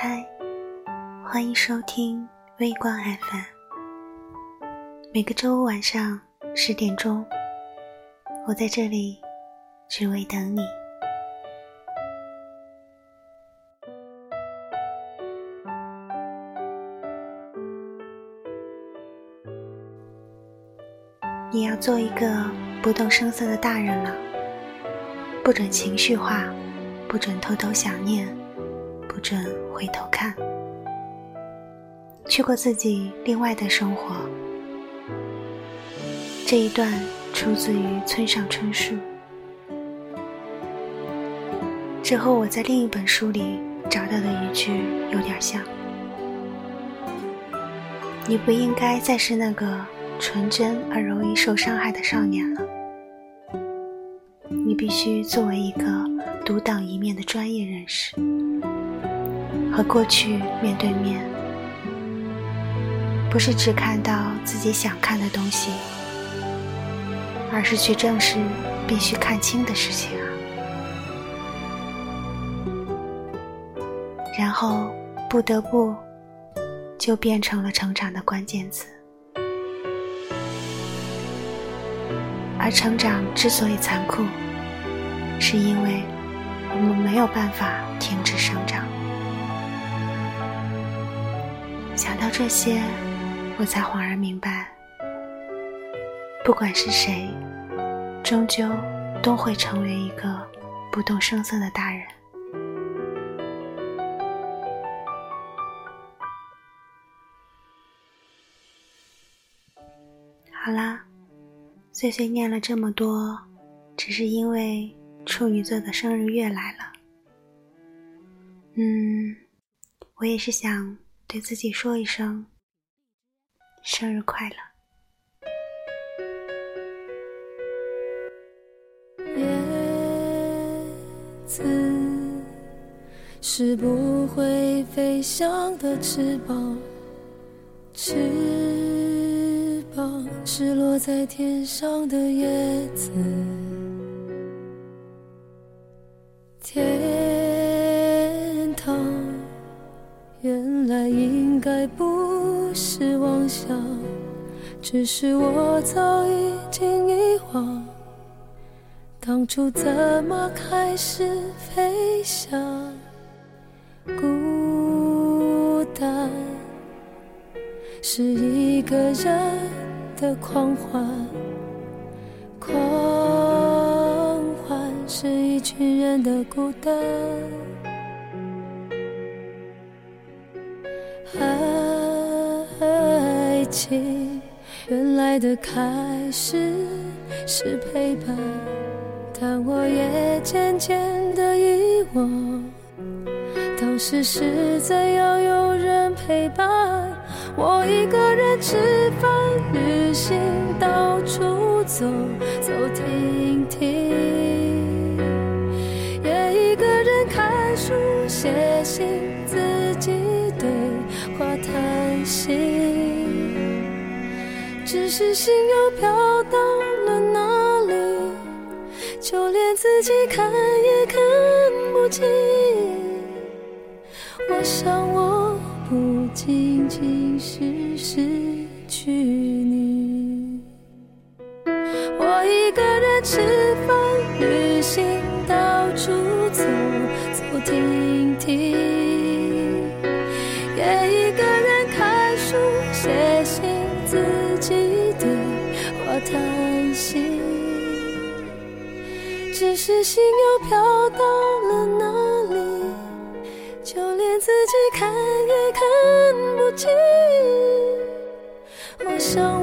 嗨，欢迎收听微光 FM。每个周五晚上十点钟，我在这里只为等你。你要做一个不动声色的大人了，不准情绪化，不准偷偷想念，不准回头看，去过自己另外的生活。这一段出自于村上春树，这和我在另一本书里找到的一句有点像：你不应该再是那个。纯真而容易受伤害的少年了，你必须作为一个独当一面的专业人士，和过去面对面，不是只看到自己想看的东西，而是去正视必须看清的事情啊。然后，不得不，就变成了成长的关键词。而成长之所以残酷，是因为我们没有办法停止生长。到这些，我才恍然明白，不管是谁，终究都会成为一个不动声色的大人。好啦。碎碎念了这么多，只是因为处女座的生日月来了。嗯，我也是想对自己说一声生日快乐。叶子是不会飞翔的翅膀，翅膀。是落在天上的叶子，天只是我早已经遗忘，当初怎么开始飞翔，孤单是一个人。的狂欢，狂欢是一群人的孤单。爱情原来的开始是陪伴，但我也渐渐的遗忘，当时是怎样有人陪伴。我一个人吃饭、旅行、到处走走停只是心又飘到了哪里，就连自己看也看不清。我想我。不仅仅是失去你，我一个人吃饭、旅行、到处走走停停，也一个人看书、写是心又飘到了哪里？就连自己看也看不清，我想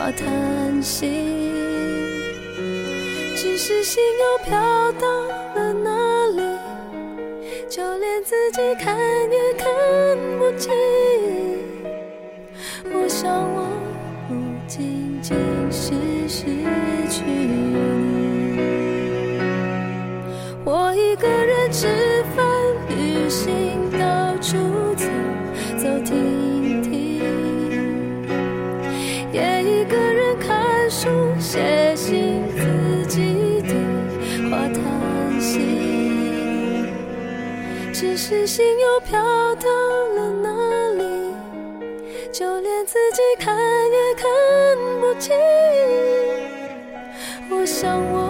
话叹息。只是心又飘到了哪里，就连自己看也看不清。我想我书、写信。只是心又飘到了哪里，就连自己看也看不清。我想我